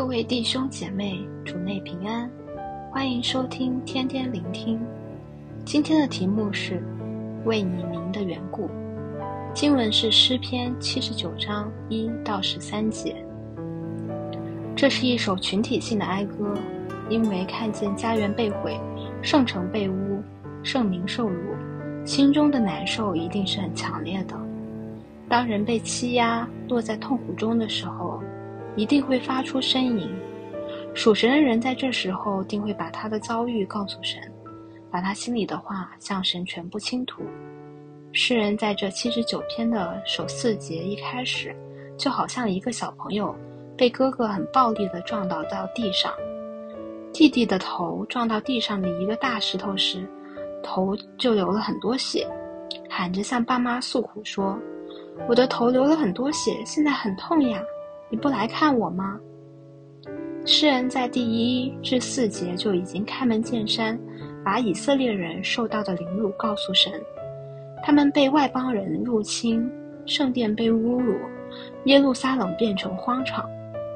各位弟兄姐妹，主内平安，欢迎收听天天聆听。今天的题目是为你名的缘故，经文是诗篇七十九章一到十三节。这是一首群体性的哀歌，因为看见家园被毁，圣城被污，圣民受辱，心中的难受一定是很强烈的。当人被欺压，落在痛苦中的时候，一定会发出呻吟。属神的人在这时候定会把他的遭遇告诉神，把他心里的话向神全部倾吐。诗人在这七十九篇的首四节一开始，就好像一个小朋友被哥哥很暴力地撞倒到地上，弟弟的头撞到地上的一个大石头时，头就流了很多血，喊着向爸妈诉苦说。我的头流了很多血，现在很痛呀！你不来看我吗？诗人在第一至四节就已经开门见山，把以色列人受到的凌辱告诉神。他们被外邦人入侵，圣殿被侮辱，耶路撒冷变成荒场，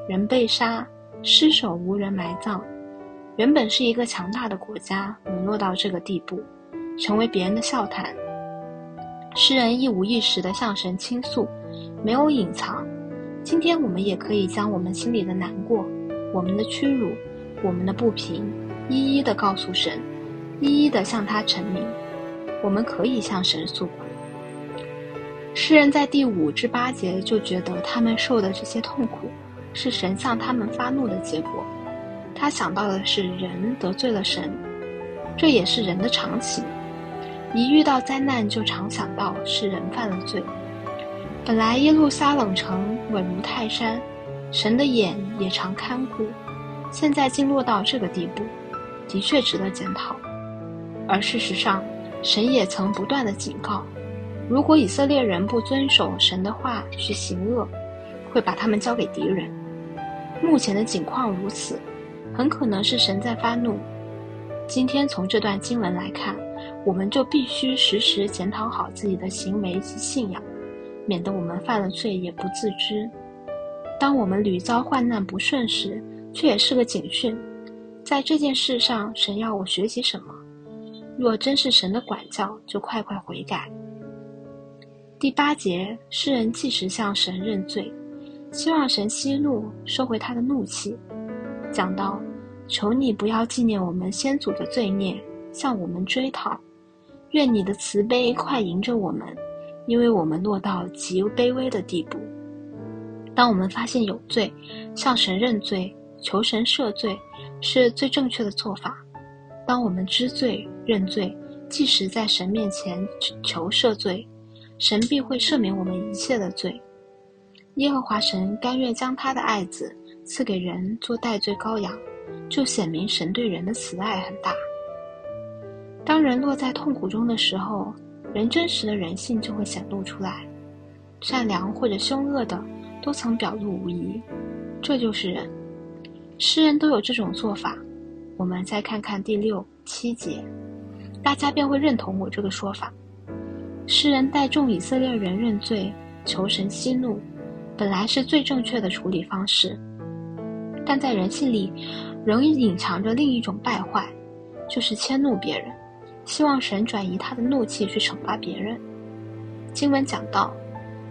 人被杀，尸首无人埋葬。原本是一个强大的国家，沦落到这个地步，成为别人的笑谈。诗人一五一十地向神倾诉，没有隐藏。今天我们也可以将我们心里的难过、我们的屈辱、我们的不平，一一的告诉神，一一的向他陈明。我们可以向神诉苦。诗人在第五至八节就觉得他们受的这些痛苦，是神向他们发怒的结果。他想到的是人得罪了神，这也是人的常情。一遇到灾难，就常想到是人犯了罪。本来耶路撒冷城稳如泰山，神的眼也常看顾。现在竟落到这个地步，的确值得检讨。而事实上，神也曾不断地警告：如果以色列人不遵守神的话去行恶，会把他们交给敌人。目前的境况如此，很可能是神在发怒。今天从这段经文来看。我们就必须时时检讨好自己的行为及信仰，免得我们犯了罪也不自知。当我们屡遭患难不顺时，却也是个警讯。在这件事上，神要我学习什么？若真是神的管教，就快快悔改。第八节，诗人即时向神认罪，希望神息怒，收回他的怒气。讲到：求你不要纪念我们先祖的罪孽，向我们追讨。愿你的慈悲快迎着我们，因为我们落到极卑微的地步。当我们发现有罪，向神认罪，求神赦罪，是最正确的做法。当我们知罪认罪，即使在神面前求赦罪，神必会赦免我们一切的罪。耶和华神甘愿将他的爱子赐给人做代罪羔羊，就显明神对人的慈爱很大。当人落在痛苦中的时候，人真实的人性就会显露出来，善良或者凶恶的都曾表露无遗，这就是人。诗人都有这种做法。我们再看看第六七节，大家便会认同我这个说法。诗人带众以色列人认罪，求神息怒，本来是最正确的处理方式，但在人性里仍隐藏着另一种败坏，就是迁怒别人。希望神转移他的怒气去惩罚别人。经文讲到：“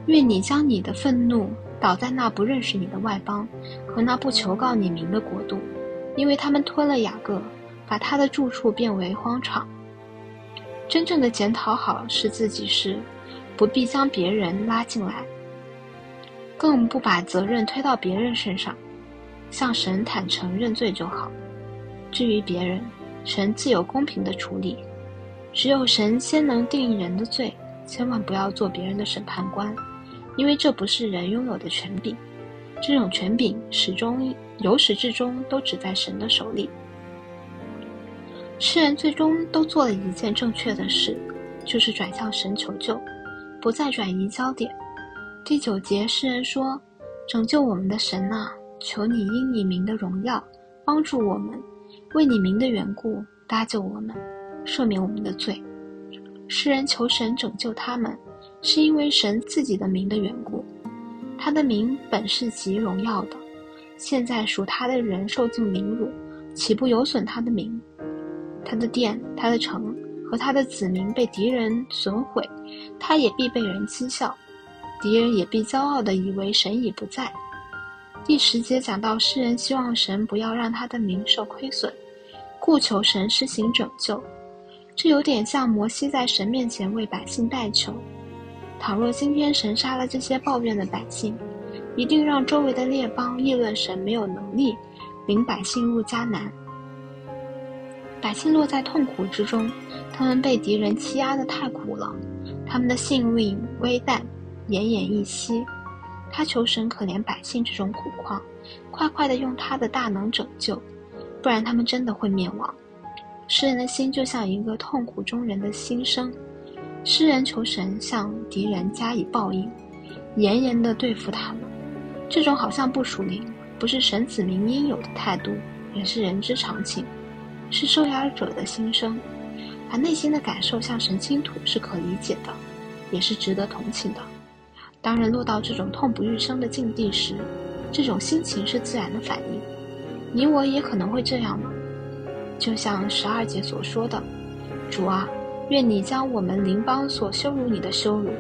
愿你将你的愤怒倒在那不认识你的外邦和那不求告你名的国度，因为他们吞了雅各，把他的住处变为荒场。”真正的检讨好是自己事，不必将别人拉进来，更不把责任推到别人身上，向神坦诚认罪就好。至于别人，神自有公平的处理。只有神先能定人的罪，千万不要做别人的审判官，因为这不是人拥有的权柄。这种权柄始终由始至终都只在神的手里。诗人最终都做了一件正确的事，就是转向神求救，不再转移焦点。第九节，诗人说：“拯救我们的神啊，求你因你名的荣耀帮助我们，为你名的缘故搭救我们。”赦免我们的罪，诗人求神拯救他们，是因为神自己的名的缘故。他的名本是极荣耀的，现在属他的人受尽凌辱，岂不有损他的名？他的殿、他的城和他的子民被敌人损毁，他也必被人讥笑，敌人也必骄傲地以为神已不在。第十节讲到诗人希望神不要让他的名受亏损，故求神施行拯救。这有点像摩西在神面前为百姓代求。倘若今天神杀了这些抱怨的百姓，一定让周围的列邦议论神没有能力领百姓入迦南。百姓落在痛苦之中，他们被敌人欺压得太苦了，他们的性命危殆，奄奄一息。他求神可怜百姓这种苦况，快快地用他的大能拯救，不然他们真的会灭亡。诗人的心就像一个痛苦中人的心声，诗人求神向敌人加以报应，严严地对付他们。这种好像不属灵，不是神子民应有的态度，也是人之常情，是受压者的心声。把内心的感受向神倾吐是可理解的，也是值得同情的。当人落到这种痛不欲生的境地时，这种心情是自然的反应。你我也可能会这样吗？就像十二节所说的：“主啊，愿你将我们邻邦所羞辱你的羞辱，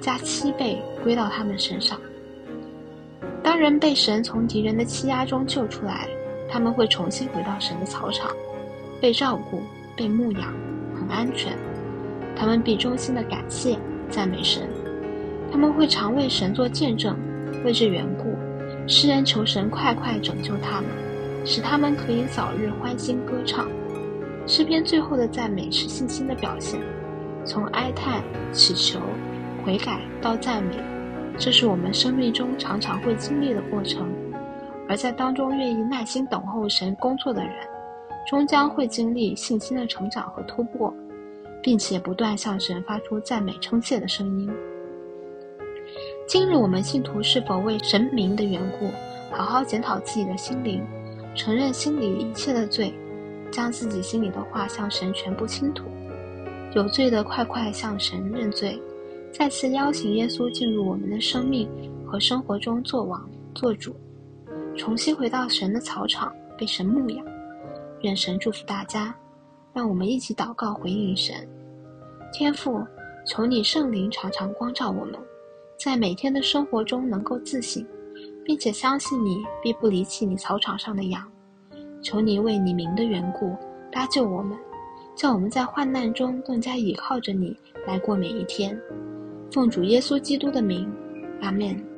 加七倍归到他们身上。”当人被神从敌人的欺压中救出来，他们会重新回到神的草场，被照顾、被牧养，很安全。他们必衷心的感谢、赞美神。他们会常为神做见证，为这缘故，诗人求神快快拯救他们，使他们可以早日欢欣歌唱。诗篇最后的赞美是信心的表现，从哀叹、祈求、悔改到赞美，这是我们生命中常常会经历的过程。而在当中愿意耐心等候神工作的人，终将会经历信心的成长和突破，并且不断向神发出赞美称谢的声音。今日我们信徒是否为神明的缘故，好好检讨自己的心灵，承认心里一切的罪，将自己心里的话向神全部倾吐，有罪的快快向神认罪，再次邀请耶稣进入我们的生命和生活中做王做主，重新回到神的草场，被神牧养。愿神祝福大家，让我们一起祷告回应神。天父，求你圣灵常常光照我们。在每天的生活中能够自省，并且相信你必不离弃你草场上的羊。求你为你名的缘故搭救我们，叫我们在患难中更加倚靠着你来过每一天。奉主耶稣基督的名，阿门。